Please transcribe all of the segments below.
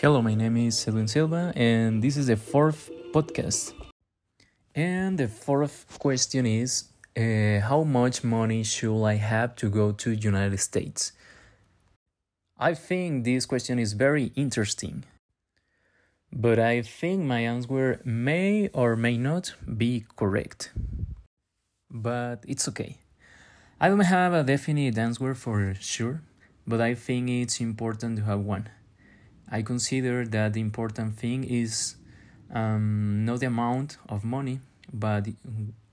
Hello, my name is Edwin Silva, and this is the fourth podcast. And the fourth question is uh, How much money should I have to go to United States? I think this question is very interesting, but I think my answer may or may not be correct. But it's okay. I don't have a definite answer for sure, but I think it's important to have one. I consider that the important thing is um, not the amount of money, but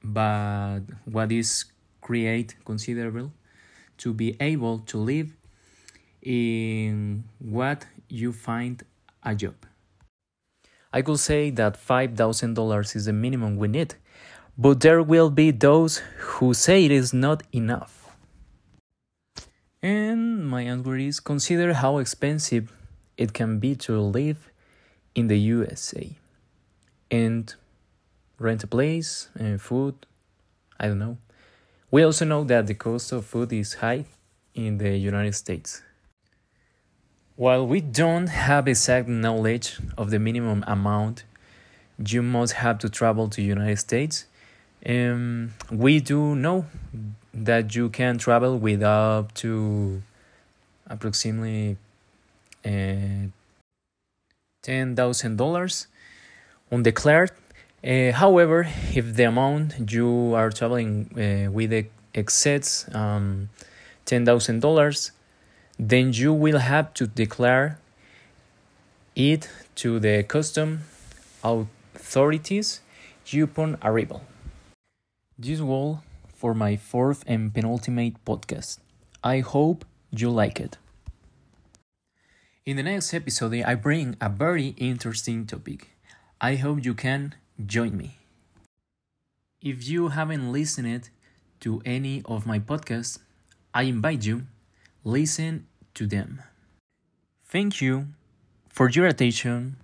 but what is create considerable to be able to live in what you find a job. I could say that five thousand dollars is the minimum we need, but there will be those who say it is not enough. And my answer is consider how expensive it can be to live in the USA and rent a place and food. I don't know. We also know that the cost of food is high in the United States. While we don't have exact knowledge of the minimum amount you must have to travel to United States, um, we do know that you can travel with up to approximately $10,000 undeclared. Uh, however, if the amount you are traveling uh, with exceeds um, $10,000, then you will have to declare it to the custom authorities upon arrival. This was for my fourth and penultimate podcast. I hope you like it. In the next episode, I bring a very interesting topic. I hope you can join me. If you haven't listened to any of my podcasts, I invite you listen to them. Thank you for your attention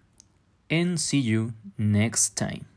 and see you next time.